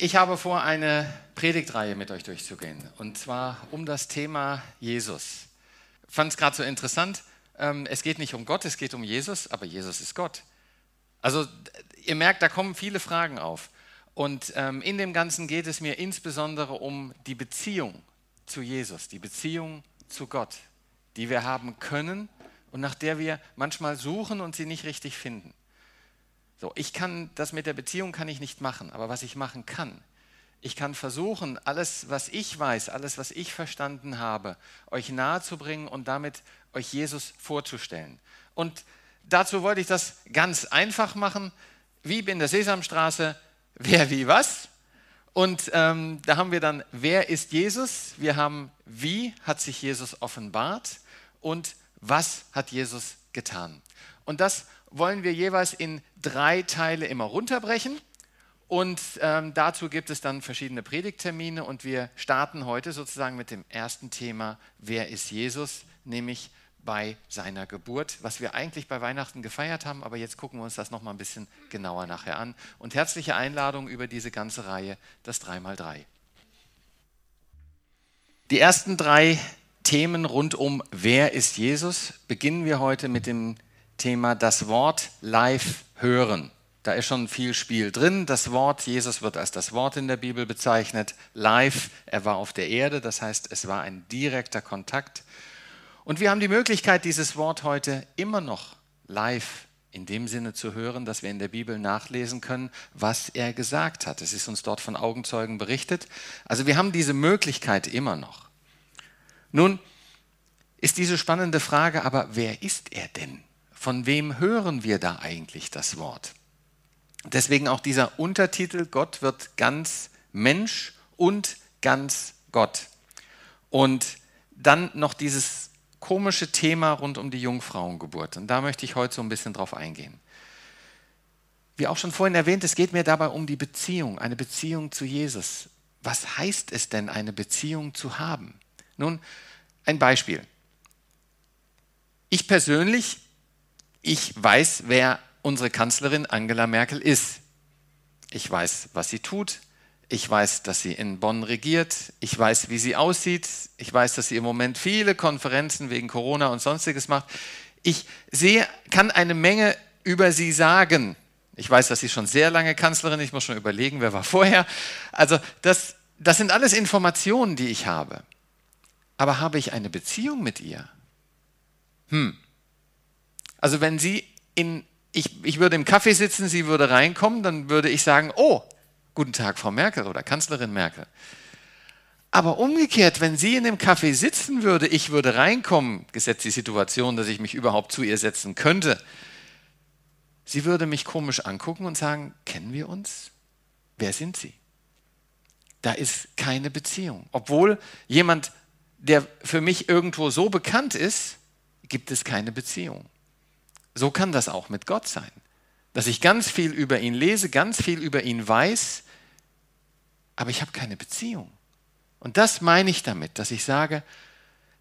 Ich habe vor, eine Predigtreihe mit euch durchzugehen. Und zwar um das Thema Jesus. Fand es gerade so interessant. Ähm, es geht nicht um Gott, es geht um Jesus, aber Jesus ist Gott. Also ihr merkt, da kommen viele Fragen auf. Und ähm, in dem Ganzen geht es mir insbesondere um die Beziehung zu Jesus, die Beziehung zu Gott, die wir haben können und nach der wir manchmal suchen und sie nicht richtig finden. So, ich kann das mit der Beziehung kann ich nicht machen, aber was ich machen kann, ich kann versuchen, alles, was ich weiß, alles, was ich verstanden habe, euch nahezubringen und damit euch Jesus vorzustellen. Und dazu wollte ich das ganz einfach machen, wie in der Sesamstraße, wer wie was. Und ähm, da haben wir dann, wer ist Jesus? Wir haben, wie hat sich Jesus offenbart und was hat Jesus getan? Und das wollen wir jeweils in drei Teile immer runterbrechen. Und ähm, dazu gibt es dann verschiedene Predigttermine und wir starten heute sozusagen mit dem ersten Thema, wer ist Jesus, nämlich bei seiner Geburt, was wir eigentlich bei Weihnachten gefeiert haben, aber jetzt gucken wir uns das nochmal ein bisschen genauer nachher an. Und herzliche Einladung über diese ganze Reihe, das 3x3. Die ersten drei Themen rund um Wer ist Jesus beginnen wir heute mit dem Thema das Wort live hören. Da ist schon viel Spiel drin. Das Wort, Jesus wird als das Wort in der Bibel bezeichnet. Live, er war auf der Erde, das heißt, es war ein direkter Kontakt. Und wir haben die Möglichkeit, dieses Wort heute immer noch live in dem Sinne zu hören, dass wir in der Bibel nachlesen können, was er gesagt hat. Es ist uns dort von Augenzeugen berichtet. Also wir haben diese Möglichkeit immer noch. Nun ist diese spannende Frage aber, wer ist er denn? von wem hören wir da eigentlich das Wort? Deswegen auch dieser Untertitel, Gott wird ganz Mensch und ganz Gott. Und dann noch dieses komische Thema rund um die Jungfrauengeburt. Und da möchte ich heute so ein bisschen drauf eingehen. Wie auch schon vorhin erwähnt, es geht mir dabei um die Beziehung, eine Beziehung zu Jesus. Was heißt es denn, eine Beziehung zu haben? Nun, ein Beispiel. Ich persönlich ich weiß, wer unsere Kanzlerin Angela Merkel ist. Ich weiß, was sie tut. Ich weiß, dass sie in Bonn regiert. Ich weiß, wie sie aussieht. Ich weiß, dass sie im Moment viele Konferenzen wegen Corona und sonstiges macht. Ich sehe, kann eine Menge über sie sagen. Ich weiß, dass sie schon sehr lange Kanzlerin, ist. ich muss schon überlegen, wer war vorher. Also das, das sind alles Informationen, die ich habe. Aber habe ich eine Beziehung mit ihr? Hm, also wenn sie in, ich, ich würde im Kaffee sitzen, sie würde reinkommen, dann würde ich sagen, oh, guten Tag, Frau Merkel oder Kanzlerin Merkel. Aber umgekehrt, wenn sie in dem Kaffee sitzen würde, ich würde reinkommen, gesetzt die Situation, dass ich mich überhaupt zu ihr setzen könnte, sie würde mich komisch angucken und sagen, kennen wir uns? Wer sind Sie? Da ist keine Beziehung. Obwohl jemand, der für mich irgendwo so bekannt ist, gibt es keine Beziehung. So kann das auch mit Gott sein. Dass ich ganz viel über ihn lese, ganz viel über ihn weiß, aber ich habe keine Beziehung. Und das meine ich damit, dass ich sage,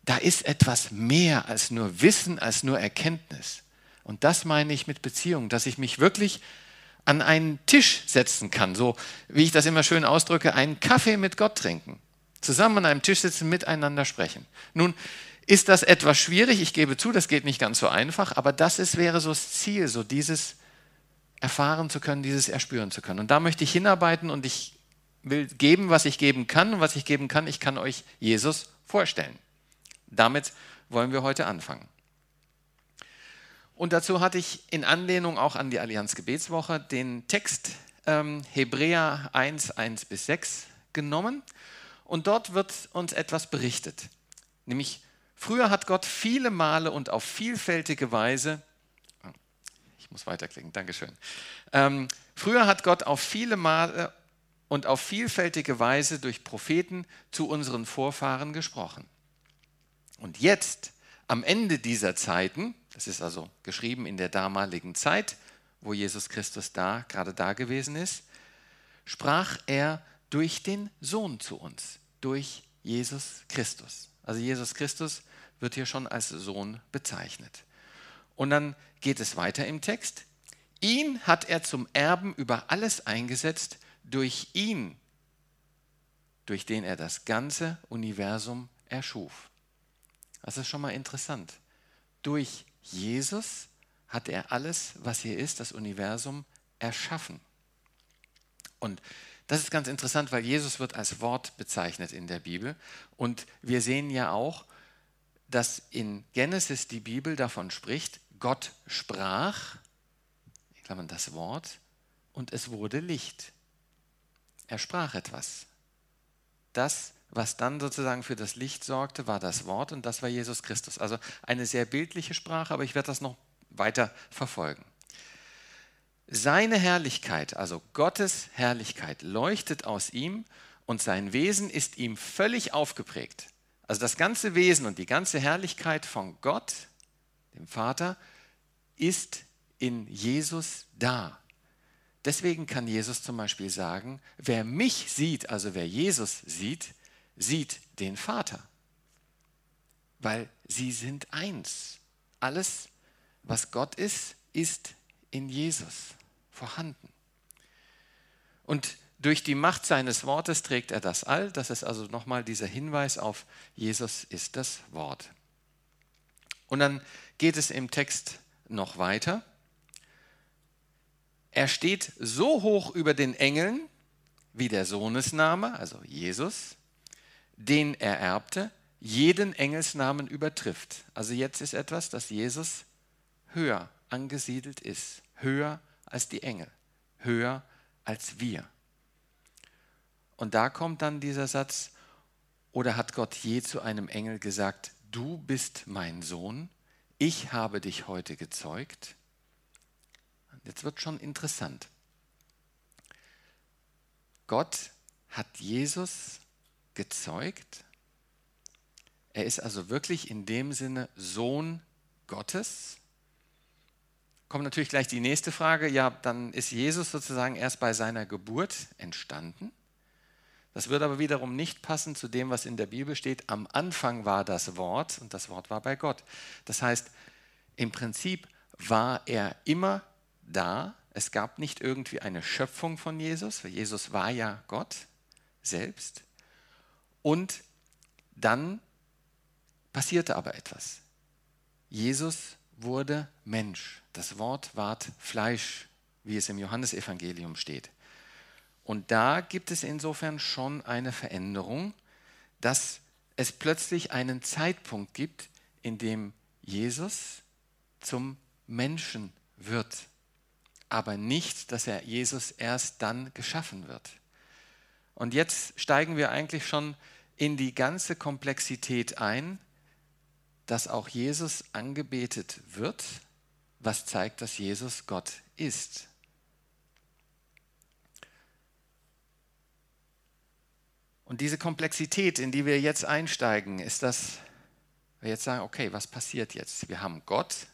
da ist etwas mehr als nur Wissen, als nur Erkenntnis. Und das meine ich mit Beziehung, dass ich mich wirklich an einen Tisch setzen kann, so wie ich das immer schön ausdrücke, einen Kaffee mit Gott trinken, zusammen an einem Tisch sitzen, miteinander sprechen. Nun, ist das etwas schwierig. Ich gebe zu, das geht nicht ganz so einfach, aber das ist, wäre so das Ziel, so dieses erfahren zu können, dieses erspüren zu können. Und da möchte ich hinarbeiten und ich will geben, was ich geben kann. Und was ich geben kann, ich kann euch Jesus vorstellen. Damit wollen wir heute anfangen. Und dazu hatte ich in Anlehnung auch an die Allianz Gebetswoche den Text ähm, Hebräer 1, 1 bis 6 genommen. Und dort wird uns etwas berichtet, nämlich Früher hat Gott viele Male und auf vielfältige Weise, ich muss weiterklicken, Dankeschön. Ähm, früher hat Gott auf viele Male und auf vielfältige Weise durch Propheten zu unseren Vorfahren gesprochen. Und jetzt, am Ende dieser Zeiten, das ist also geschrieben in der damaligen Zeit, wo Jesus Christus da, gerade da gewesen ist, sprach er durch den Sohn zu uns, durch Jesus Christus. Also Jesus Christus wird hier schon als Sohn bezeichnet. Und dann geht es weiter im Text. Ihn hat er zum Erben über alles eingesetzt. Durch ihn durch den er das ganze Universum erschuf. Das ist schon mal interessant. Durch Jesus hat er alles, was hier ist, das Universum, erschaffen. Und das ist ganz interessant, weil Jesus wird als Wort bezeichnet in der Bibel. Und wir sehen ja auch, dass in Genesis die Bibel davon spricht, Gott sprach, ich glaube das Wort, und es wurde Licht. Er sprach etwas. Das, was dann sozusagen für das Licht sorgte, war das Wort und das war Jesus Christus. Also eine sehr bildliche Sprache, aber ich werde das noch weiter verfolgen. Seine Herrlichkeit, also Gottes Herrlichkeit, leuchtet aus ihm und sein Wesen ist ihm völlig aufgeprägt. Also das ganze Wesen und die ganze Herrlichkeit von Gott, dem Vater, ist in Jesus da. Deswegen kann Jesus zum Beispiel sagen, wer mich sieht, also wer Jesus sieht, sieht den Vater. Weil sie sind eins. Alles, was Gott ist, ist in Jesus vorhanden. Und durch die Macht seines Wortes trägt er das All. Das ist also nochmal dieser Hinweis auf Jesus ist das Wort. Und dann geht es im Text noch weiter. Er steht so hoch über den Engeln, wie der Sohnesname, also Jesus, den er erbte, jeden Engelsnamen übertrifft. Also jetzt ist etwas, dass Jesus höher angesiedelt ist, höher als die Engel, höher als wir. Und da kommt dann dieser Satz, oder hat Gott je zu einem Engel gesagt, du bist mein Sohn, ich habe dich heute gezeugt? Jetzt wird schon interessant. Gott hat Jesus gezeugt. Er ist also wirklich in dem Sinne Sohn Gottes kommt natürlich gleich die nächste Frage. Ja, dann ist Jesus sozusagen erst bei seiner Geburt entstanden. Das wird aber wiederum nicht passen zu dem, was in der Bibel steht. Am Anfang war das Wort und das Wort war bei Gott. Das heißt, im Prinzip war er immer da. Es gab nicht irgendwie eine Schöpfung von Jesus, weil Jesus war ja Gott selbst. Und dann passierte aber etwas. Jesus wurde Mensch. Das Wort ward Fleisch, wie es im Johannesevangelium steht. Und da gibt es insofern schon eine Veränderung, dass es plötzlich einen Zeitpunkt gibt, in dem Jesus zum Menschen wird, aber nicht, dass er Jesus erst dann geschaffen wird. Und jetzt steigen wir eigentlich schon in die ganze Komplexität ein, dass auch Jesus angebetet wird, was zeigt, dass Jesus Gott ist. Und diese Komplexität, in die wir jetzt einsteigen, ist das, wir jetzt sagen, okay, was passiert jetzt? Wir haben Gott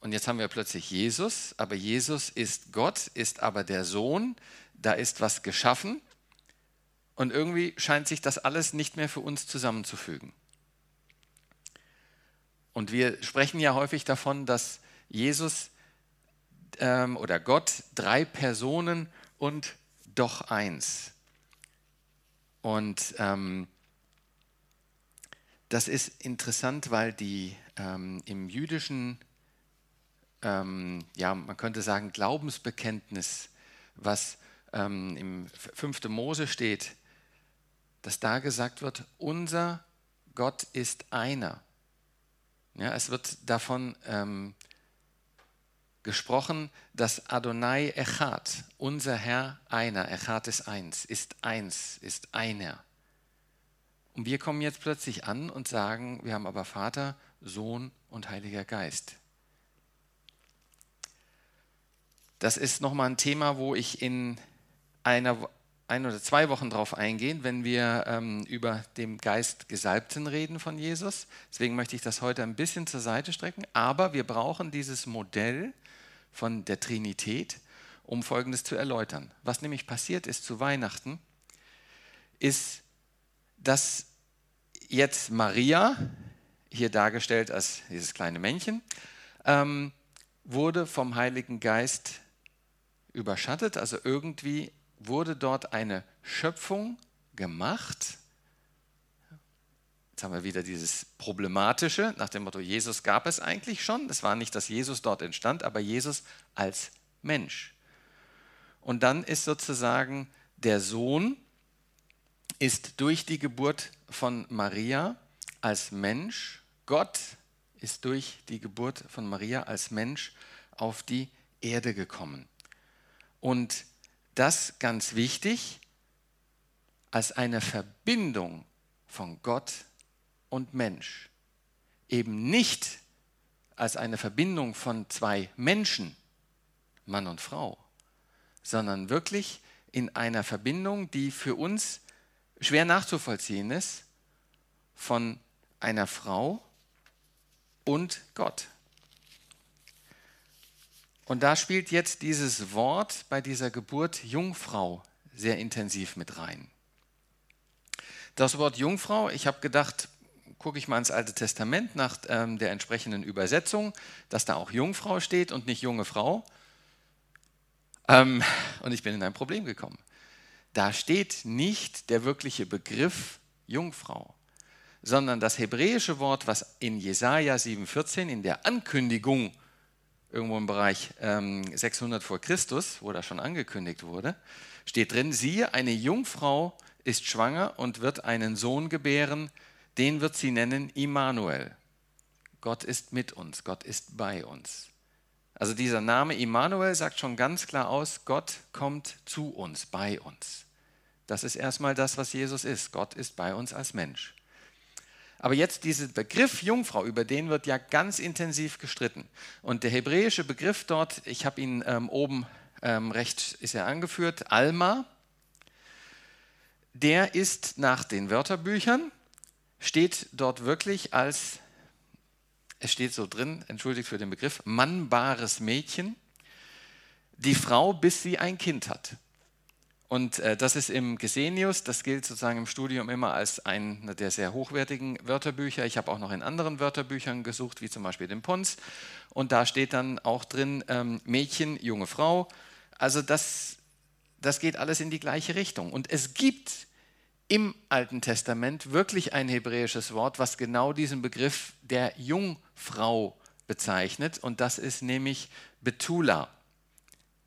und jetzt haben wir plötzlich Jesus, aber Jesus ist Gott, ist aber der Sohn, da ist was geschaffen und irgendwie scheint sich das alles nicht mehr für uns zusammenzufügen. Und wir sprechen ja häufig davon, dass Jesus ähm, oder Gott drei Personen und doch eins. Und ähm, das ist interessant, weil die ähm, im jüdischen, ähm, ja, man könnte sagen, Glaubensbekenntnis, was ähm, im 5. Mose steht, dass da gesagt wird, unser Gott ist einer. Ja, es wird davon ähm, gesprochen, dass Adonai Echad, unser Herr einer, Echad ist eins, ist eins, ist einer. Und wir kommen jetzt plötzlich an und sagen, wir haben aber Vater, Sohn und Heiliger Geist. Das ist nochmal ein Thema, wo ich in einer ein oder zwei Wochen darauf eingehen, wenn wir ähm, über den Geist Gesalbten reden von Jesus. Deswegen möchte ich das heute ein bisschen zur Seite strecken. Aber wir brauchen dieses Modell von der Trinität, um Folgendes zu erläutern. Was nämlich passiert ist zu Weihnachten, ist, dass jetzt Maria, hier dargestellt als dieses kleine Männchen, ähm, wurde vom Heiligen Geist überschattet, also irgendwie wurde dort eine Schöpfung gemacht. Jetzt haben wir wieder dieses Problematische nach dem Motto, Jesus gab es eigentlich schon. Es war nicht, dass Jesus dort entstand, aber Jesus als Mensch. Und dann ist sozusagen der Sohn, ist durch die Geburt von Maria als Mensch, Gott ist durch die Geburt von Maria als Mensch auf die Erde gekommen. Und das ganz wichtig, als eine Verbindung von Gott und Mensch. Eben nicht als eine Verbindung von zwei Menschen, Mann und Frau, sondern wirklich in einer Verbindung, die für uns schwer nachzuvollziehen ist, von einer Frau und Gott. Und da spielt jetzt dieses Wort bei dieser Geburt Jungfrau sehr intensiv mit rein. Das Wort Jungfrau, ich habe gedacht, gucke ich mal ins Alte Testament nach ähm, der entsprechenden Übersetzung, dass da auch Jungfrau steht und nicht junge Frau. Ähm, und ich bin in ein Problem gekommen. Da steht nicht der wirkliche Begriff Jungfrau, sondern das hebräische Wort, was in Jesaja 7,14 in der Ankündigung irgendwo im Bereich ähm, 600 vor Christus, wo das schon angekündigt wurde, steht drin: Siehe, eine Jungfrau ist schwanger und wird einen Sohn gebären den wird sie nennen Immanuel. Gott ist mit uns, Gott ist bei uns. Also dieser Name Immanuel sagt schon ganz klar aus, Gott kommt zu uns, bei uns. Das ist erstmal das, was Jesus ist. Gott ist bei uns als Mensch. Aber jetzt dieser Begriff Jungfrau, über den wird ja ganz intensiv gestritten. Und der hebräische Begriff dort, ich habe ihn ähm, oben ähm, rechts, ist er angeführt, Alma, der ist nach den Wörterbüchern steht dort wirklich als, es steht so drin, entschuldigt für den Begriff, mannbares Mädchen, die Frau, bis sie ein Kind hat. Und äh, das ist im Gesenius, das gilt sozusagen im Studium immer als einer der sehr hochwertigen Wörterbücher. Ich habe auch noch in anderen Wörterbüchern gesucht, wie zum Beispiel den Pons. Und da steht dann auch drin ähm, Mädchen, junge Frau. Also das, das geht alles in die gleiche Richtung. Und es gibt im Alten Testament wirklich ein hebräisches Wort, was genau diesen Begriff der Jungfrau bezeichnet. Und das ist nämlich Betula.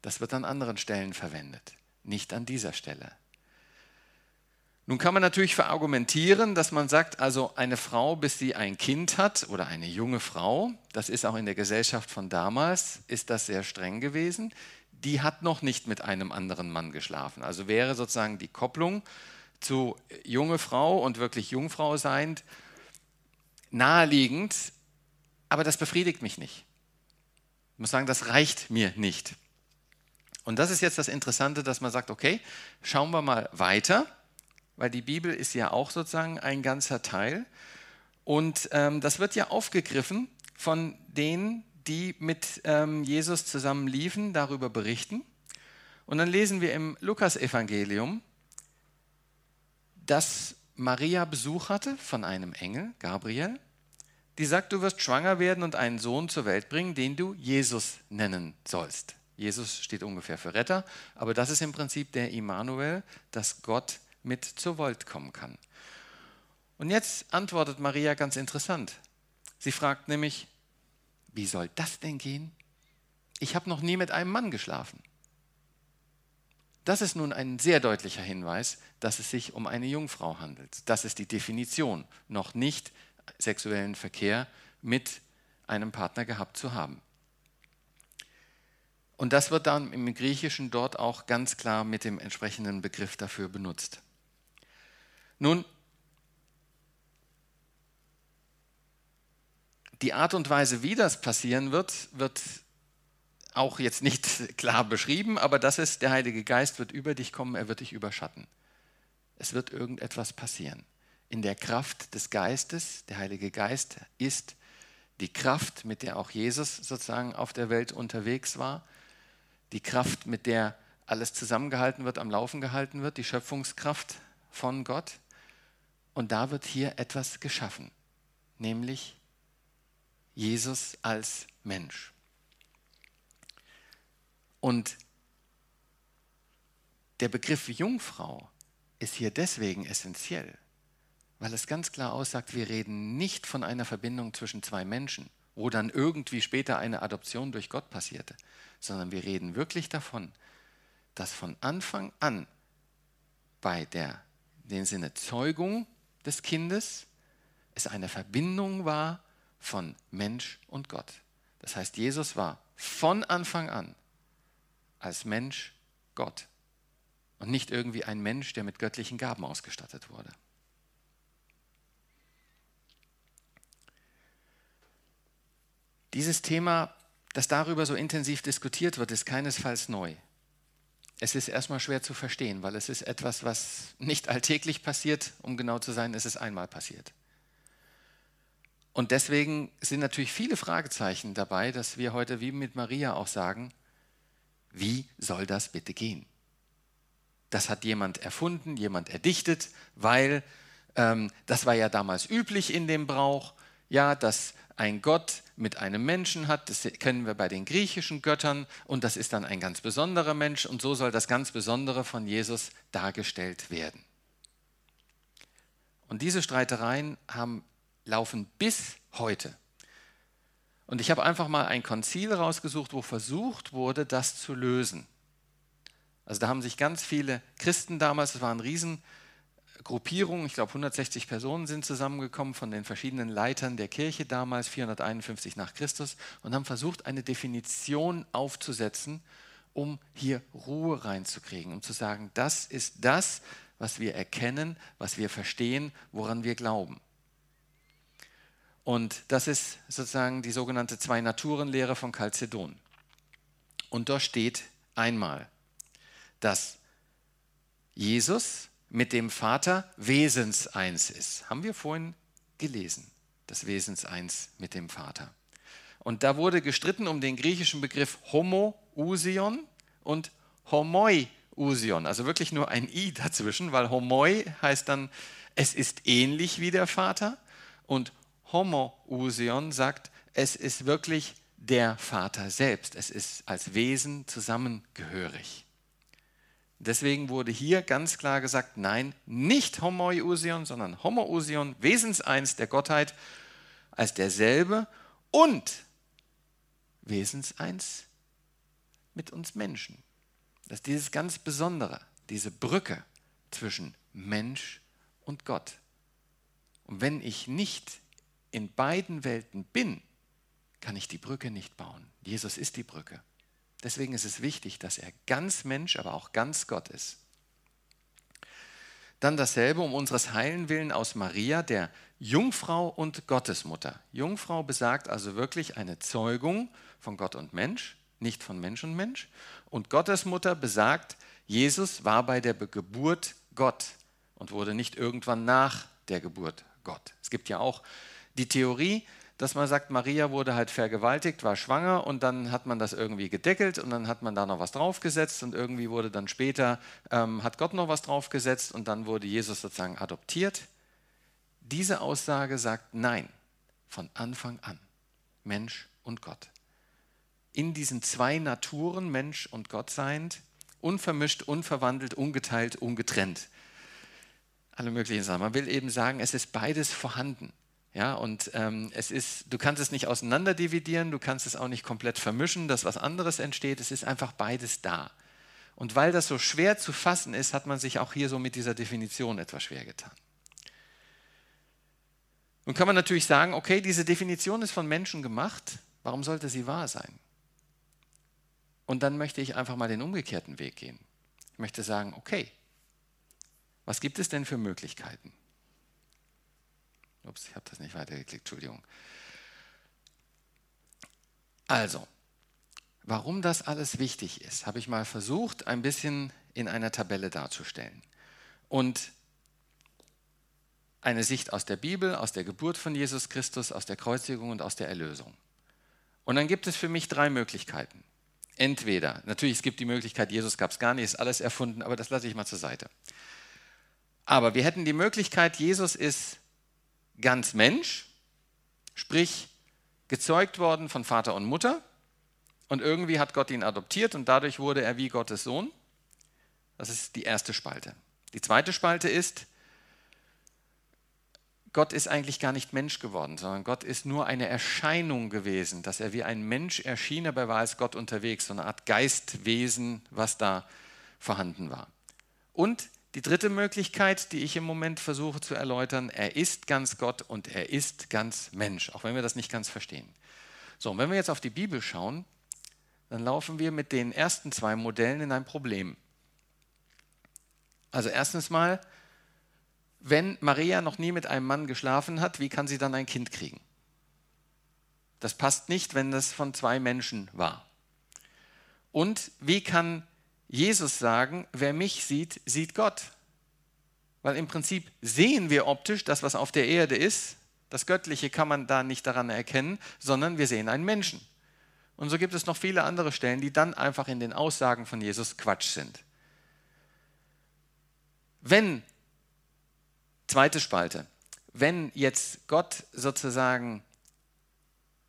Das wird an anderen Stellen verwendet, nicht an dieser Stelle. Nun kann man natürlich verargumentieren, dass man sagt, also eine Frau, bis sie ein Kind hat oder eine junge Frau, das ist auch in der Gesellschaft von damals, ist das sehr streng gewesen, die hat noch nicht mit einem anderen Mann geschlafen. Also wäre sozusagen die Kopplung zu junge Frau und wirklich Jungfrau seiend naheliegend, aber das befriedigt mich nicht. Ich muss sagen, das reicht mir nicht. Und das ist jetzt das Interessante, dass man sagt, okay, schauen wir mal weiter, weil die Bibel ist ja auch sozusagen ein ganzer Teil. Und ähm, das wird ja aufgegriffen von denen, die mit ähm, Jesus zusammen liefen, darüber berichten. Und dann lesen wir im Lukasevangelium, dass Maria Besuch hatte von einem Engel, Gabriel, die sagt, du wirst schwanger werden und einen Sohn zur Welt bringen, den du Jesus nennen sollst. Jesus steht ungefähr für Retter, aber das ist im Prinzip der Immanuel, dass Gott mit zur Welt kommen kann. Und jetzt antwortet Maria ganz interessant. Sie fragt nämlich, wie soll das denn gehen? Ich habe noch nie mit einem Mann geschlafen. Das ist nun ein sehr deutlicher Hinweis, dass es sich um eine Jungfrau handelt. Das ist die Definition, noch nicht sexuellen Verkehr mit einem Partner gehabt zu haben. Und das wird dann im Griechischen dort auch ganz klar mit dem entsprechenden Begriff dafür benutzt. Nun, die Art und Weise, wie das passieren wird, wird auch jetzt nicht klar beschrieben, aber das ist, der Heilige Geist wird über dich kommen, er wird dich überschatten. Es wird irgendetwas passieren. In der Kraft des Geistes, der Heilige Geist ist die Kraft, mit der auch Jesus sozusagen auf der Welt unterwegs war, die Kraft, mit der alles zusammengehalten wird, am Laufen gehalten wird, die Schöpfungskraft von Gott. Und da wird hier etwas geschaffen, nämlich Jesus als Mensch. Und der Begriff Jungfrau ist hier deswegen essentiell, weil es ganz klar aussagt, wir reden nicht von einer Verbindung zwischen zwei Menschen, wo dann irgendwie später eine Adoption durch Gott passierte, sondern wir reden wirklich davon, dass von Anfang an bei der, den Sinne Zeugung des Kindes es eine Verbindung war von Mensch und Gott. Das heißt, Jesus war von Anfang an als Mensch Gott und nicht irgendwie ein Mensch, der mit göttlichen Gaben ausgestattet wurde. Dieses Thema, das darüber so intensiv diskutiert wird, ist keinesfalls neu. Es ist erstmal schwer zu verstehen, weil es ist etwas, was nicht alltäglich passiert. Um genau zu sein, ist es einmal passiert. Und deswegen sind natürlich viele Fragezeichen dabei, dass wir heute wie mit Maria auch sagen, wie soll das bitte gehen? Das hat jemand erfunden, jemand erdichtet, weil ähm, das war ja damals üblich in dem Brauch, ja, dass ein Gott mit einem Menschen hat, das kennen wir bei den griechischen Göttern und das ist dann ein ganz besonderer Mensch und so soll das ganz Besondere von Jesus dargestellt werden. Und diese Streitereien haben laufen bis heute. Und ich habe einfach mal ein Konzil rausgesucht, wo versucht wurde, das zu lösen. Also da haben sich ganz viele Christen damals, es waren Riesengruppierungen, ich glaube 160 Personen sind zusammengekommen von den verschiedenen Leitern der Kirche damals, 451 nach Christus, und haben versucht, eine Definition aufzusetzen, um hier Ruhe reinzukriegen, um zu sagen, das ist das, was wir erkennen, was wir verstehen, woran wir glauben. Und das ist sozusagen die sogenannte Zwei-Naturen-Lehre von Chalcedon. Und dort steht einmal, dass Jesus mit dem Vater Wesenseins ist. Haben wir vorhin gelesen, das Wesenseins mit dem Vater. Und da wurde gestritten um den griechischen Begriff Homo-Usion und Homoi-Usion, also wirklich nur ein I dazwischen, weil Homoi heißt dann, es ist ähnlich wie der Vater und Homoousion sagt, es ist wirklich der Vater selbst. Es ist als Wesen zusammengehörig. Deswegen wurde hier ganz klar gesagt, nein, nicht Homoiousion, sondern Homoousion, Wesenseins der Gottheit, als derselbe und Wesenseins mit uns Menschen. Das ist dieses ganz Besondere, diese Brücke zwischen Mensch und Gott. Und wenn ich nicht in beiden Welten bin, kann ich die Brücke nicht bauen. Jesus ist die Brücke. Deswegen ist es wichtig, dass er ganz Mensch, aber auch ganz Gott ist. Dann dasselbe um unseres heilen Willen aus Maria, der Jungfrau und Gottesmutter. Jungfrau besagt also wirklich eine Zeugung von Gott und Mensch, nicht von Mensch und Mensch. Und Gottesmutter besagt, Jesus war bei der Geburt Gott und wurde nicht irgendwann nach der Geburt Gott. Es gibt ja auch die Theorie, dass man sagt, Maria wurde halt vergewaltigt, war schwanger und dann hat man das irgendwie gedeckelt und dann hat man da noch was draufgesetzt und irgendwie wurde dann später, ähm, hat Gott noch was draufgesetzt und dann wurde Jesus sozusagen adoptiert. Diese Aussage sagt nein, von Anfang an, Mensch und Gott. In diesen zwei Naturen, Mensch und Gott seiend, unvermischt, unverwandelt, ungeteilt, ungetrennt. Alle möglichen Sachen. Man will eben sagen, es ist beides vorhanden. Ja, und ähm, es ist, du kannst es nicht auseinander dividieren, du kannst es auch nicht komplett vermischen, dass was anderes entsteht. Es ist einfach beides da. Und weil das so schwer zu fassen ist, hat man sich auch hier so mit dieser Definition etwas schwer getan. Nun kann man natürlich sagen, okay, diese Definition ist von Menschen gemacht, warum sollte sie wahr sein? Und dann möchte ich einfach mal den umgekehrten Weg gehen. Ich möchte sagen, okay, was gibt es denn für Möglichkeiten? Ups, ich habe das nicht weitergeklickt, Entschuldigung. Also, warum das alles wichtig ist, habe ich mal versucht, ein bisschen in einer Tabelle darzustellen. Und eine Sicht aus der Bibel, aus der Geburt von Jesus Christus, aus der Kreuzigung und aus der Erlösung. Und dann gibt es für mich drei Möglichkeiten. Entweder, natürlich, es gibt die Möglichkeit, Jesus gab es gar nicht, ist alles erfunden, aber das lasse ich mal zur Seite. Aber wir hätten die Möglichkeit, Jesus ist ganz Mensch, sprich gezeugt worden von Vater und Mutter und irgendwie hat Gott ihn adoptiert und dadurch wurde er wie Gottes Sohn. Das ist die erste Spalte. Die zweite Spalte ist, Gott ist eigentlich gar nicht Mensch geworden, sondern Gott ist nur eine Erscheinung gewesen, dass er wie ein Mensch erschien, aber er war als Gott unterwegs, so eine Art Geistwesen, was da vorhanden war. Und die dritte Möglichkeit, die ich im Moment versuche zu erläutern, er ist ganz Gott und er ist ganz Mensch, auch wenn wir das nicht ganz verstehen. So, und wenn wir jetzt auf die Bibel schauen, dann laufen wir mit den ersten zwei Modellen in ein Problem. Also erstens mal, wenn Maria noch nie mit einem Mann geschlafen hat, wie kann sie dann ein Kind kriegen? Das passt nicht, wenn das von zwei Menschen war. Und wie kann Jesus sagen, wer mich sieht, sieht Gott? Weil im Prinzip sehen wir optisch das, was auf der Erde ist. Das Göttliche kann man da nicht daran erkennen, sondern wir sehen einen Menschen. Und so gibt es noch viele andere Stellen, die dann einfach in den Aussagen von Jesus Quatsch sind. Wenn, zweite Spalte, wenn jetzt Gott sozusagen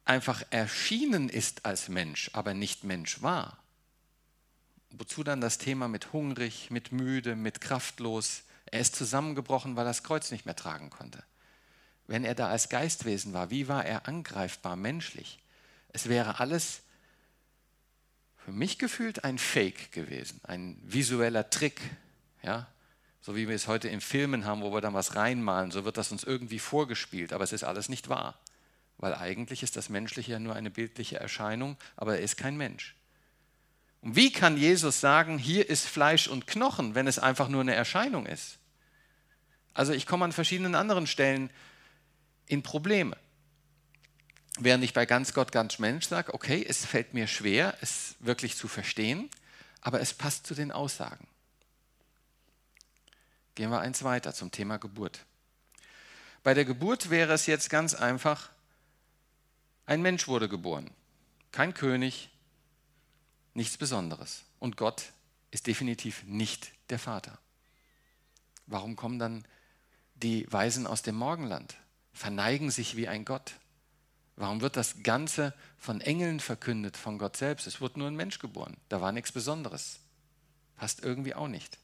einfach erschienen ist als Mensch, aber nicht Mensch war, wozu dann das Thema mit hungrig, mit müde, mit kraftlos, er ist zusammengebrochen, weil er das Kreuz nicht mehr tragen konnte. Wenn er da als Geistwesen war, wie war er angreifbar menschlich? Es wäre alles für mich gefühlt ein Fake gewesen, ein visueller Trick, ja, so wie wir es heute in Filmen haben, wo wir dann was reinmalen, so wird das uns irgendwie vorgespielt, aber es ist alles nicht wahr, weil eigentlich ist das Menschliche ja nur eine bildliche Erscheinung, aber er ist kein Mensch. Und wie kann Jesus sagen, hier ist Fleisch und Knochen, wenn es einfach nur eine Erscheinung ist? Also ich komme an verschiedenen anderen Stellen in Probleme. Während ich bei ganz Gott, ganz Mensch sage, okay, es fällt mir schwer, es wirklich zu verstehen, aber es passt zu den Aussagen. Gehen wir eins weiter zum Thema Geburt. Bei der Geburt wäre es jetzt ganz einfach, ein Mensch wurde geboren. Kein König, nichts Besonderes. Und Gott ist definitiv nicht der Vater. Warum kommen dann die Weisen aus dem Morgenland, verneigen sich wie ein Gott? Warum wird das Ganze von Engeln verkündet, von Gott selbst? Es wurde nur ein Mensch geboren, da war nichts Besonderes. Passt irgendwie auch nicht.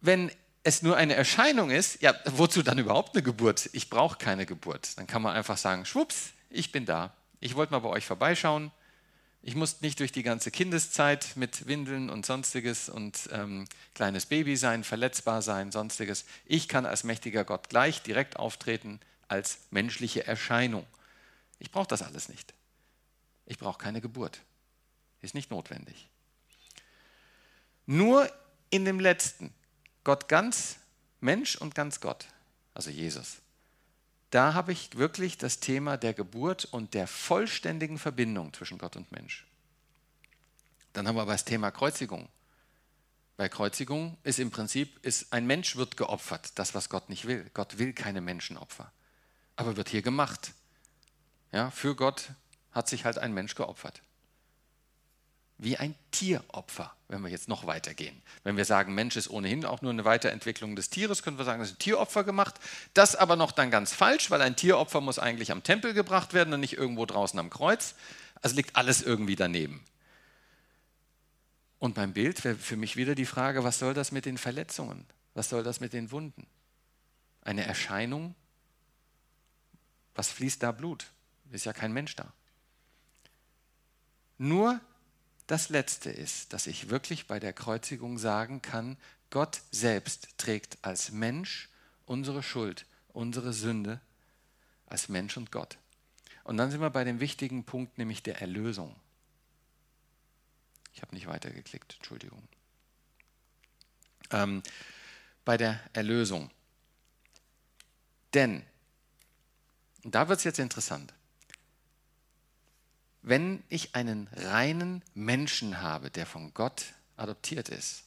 Wenn es nur eine Erscheinung ist, ja, wozu dann überhaupt eine Geburt? Ich brauche keine Geburt. Dann kann man einfach sagen, schwupps, ich bin da. Ich wollte mal bei euch vorbeischauen. Ich musste nicht durch die ganze Kindeszeit mit Windeln und sonstiges und ähm, kleines Baby sein, verletzbar sein, sonstiges. Ich kann als mächtiger Gott gleich direkt auftreten als menschliche Erscheinung. Ich brauche das alles nicht. Ich brauche keine Geburt. Ist nicht notwendig. Nur in dem letzten, Gott ganz Mensch und ganz Gott, also Jesus, da habe ich wirklich das Thema der Geburt und der vollständigen Verbindung zwischen Gott und Mensch. Dann haben wir aber das Thema Kreuzigung. Bei Kreuzigung ist im Prinzip, ist, ein Mensch wird geopfert, das, was Gott nicht will. Gott will keine Menschenopfer, aber wird hier gemacht. Ja, für Gott hat sich halt ein Mensch geopfert wie ein Tieropfer, wenn wir jetzt noch weitergehen. Wenn wir sagen, Mensch ist ohnehin auch nur eine Weiterentwicklung des Tieres, können wir sagen, das ist ein Tieropfer gemacht. Das aber noch dann ganz falsch, weil ein Tieropfer muss eigentlich am Tempel gebracht werden und nicht irgendwo draußen am Kreuz. Also liegt alles irgendwie daneben. Und beim Bild wäre für mich wieder die Frage, was soll das mit den Verletzungen? Was soll das mit den Wunden? Eine Erscheinung? Was fließt da Blut? Ist ja kein Mensch da. Nur das Letzte ist, dass ich wirklich bei der Kreuzigung sagen kann, Gott selbst trägt als Mensch unsere Schuld, unsere Sünde, als Mensch und Gott. Und dann sind wir bei dem wichtigen Punkt, nämlich der Erlösung. Ich habe nicht weitergeklickt, Entschuldigung. Ähm, bei der Erlösung. Denn, da wird es jetzt interessant, wenn ich einen reinen Menschen habe, der von Gott adoptiert ist,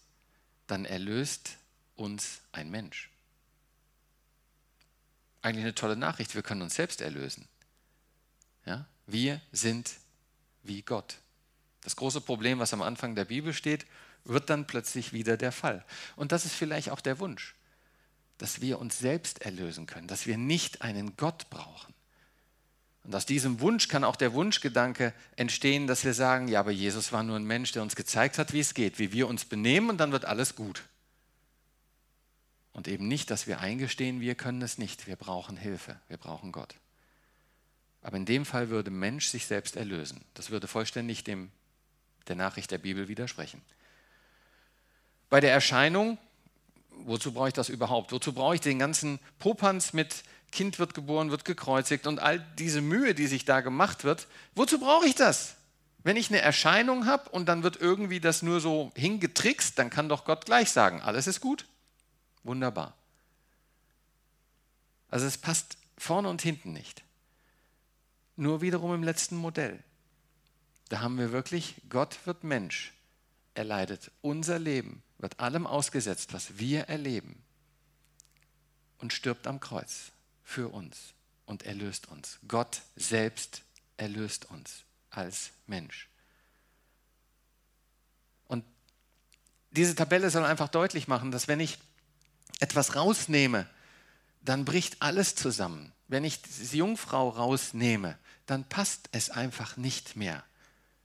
dann erlöst uns ein Mensch. Eigentlich eine tolle Nachricht, wir können uns selbst erlösen. Ja? Wir sind wie Gott. Das große Problem, was am Anfang der Bibel steht, wird dann plötzlich wieder der Fall. Und das ist vielleicht auch der Wunsch, dass wir uns selbst erlösen können, dass wir nicht einen Gott brauchen. Und aus diesem Wunsch kann auch der Wunschgedanke entstehen, dass wir sagen, ja, aber Jesus war nur ein Mensch, der uns gezeigt hat, wie es geht, wie wir uns benehmen und dann wird alles gut. Und eben nicht, dass wir eingestehen, wir können es nicht, wir brauchen Hilfe, wir brauchen Gott. Aber in dem Fall würde Mensch sich selbst erlösen. Das würde vollständig dem, der Nachricht der Bibel widersprechen. Bei der Erscheinung, wozu brauche ich das überhaupt? Wozu brauche ich den ganzen Popanz mit Kind wird geboren, wird gekreuzigt und all diese Mühe, die sich da gemacht wird? Wozu brauche ich das? Wenn ich eine Erscheinung habe und dann wird irgendwie das nur so hingetrickst, dann kann doch Gott gleich sagen, alles ist gut. Wunderbar. Also es passt vorne und hinten nicht. Nur wiederum im letzten Modell. Da haben wir wirklich, Gott wird Mensch. Er leidet unser Leben, wird allem ausgesetzt, was wir erleben und stirbt am Kreuz für uns und erlöst uns. Gott selbst erlöst uns als Mensch. Und diese Tabelle soll einfach deutlich machen, dass wenn ich etwas rausnehme, dann bricht alles zusammen. Wenn ich die Jungfrau rausnehme, dann passt es einfach nicht mehr,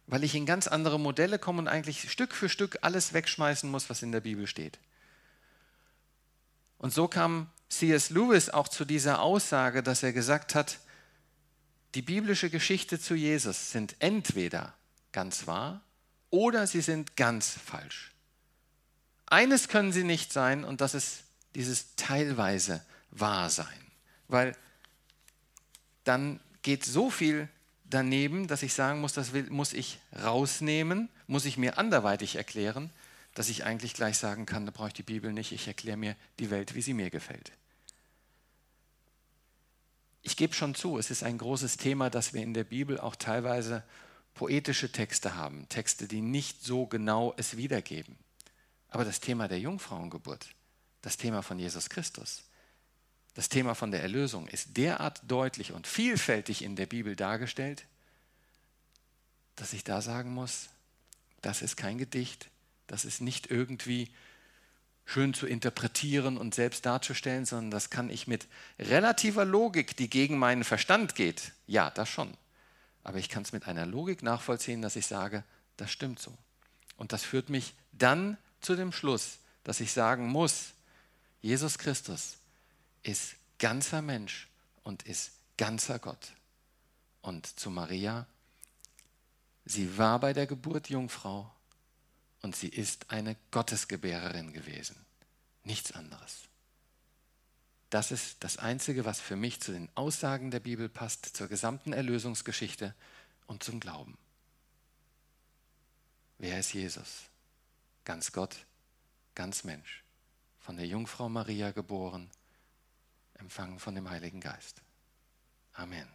weil ich in ganz andere Modelle komme und eigentlich Stück für Stück alles wegschmeißen muss, was in der Bibel steht. Und so kam C.S. Lewis auch zu dieser Aussage, dass er gesagt hat, die biblische Geschichte zu Jesus sind entweder ganz wahr oder sie sind ganz falsch. Eines können sie nicht sein und das ist dieses teilweise Wahrsein, weil dann geht so viel daneben, dass ich sagen muss, das will, muss ich rausnehmen, muss ich mir anderweitig erklären, dass ich eigentlich gleich sagen kann, da brauche ich die Bibel nicht, ich erkläre mir die Welt, wie sie mir gefällt. Ich gebe schon zu, es ist ein großes Thema, dass wir in der Bibel auch teilweise poetische Texte haben, Texte, die nicht so genau es wiedergeben. Aber das Thema der Jungfrauengeburt, das Thema von Jesus Christus, das Thema von der Erlösung ist derart deutlich und vielfältig in der Bibel dargestellt, dass ich da sagen muss, das ist kein Gedicht, das ist nicht irgendwie schön zu interpretieren und selbst darzustellen, sondern das kann ich mit relativer Logik, die gegen meinen Verstand geht, ja, das schon. Aber ich kann es mit einer Logik nachvollziehen, dass ich sage, das stimmt so. Und das führt mich dann zu dem Schluss, dass ich sagen muss, Jesus Christus ist ganzer Mensch und ist ganzer Gott. Und zu Maria, sie war bei der Geburt Jungfrau, und sie ist eine Gottesgebärerin gewesen. Nichts anderes. Das ist das Einzige, was für mich zu den Aussagen der Bibel passt, zur gesamten Erlösungsgeschichte und zum Glauben. Wer ist Jesus? Ganz Gott, ganz Mensch, von der Jungfrau Maria geboren, empfangen von dem Heiligen Geist. Amen.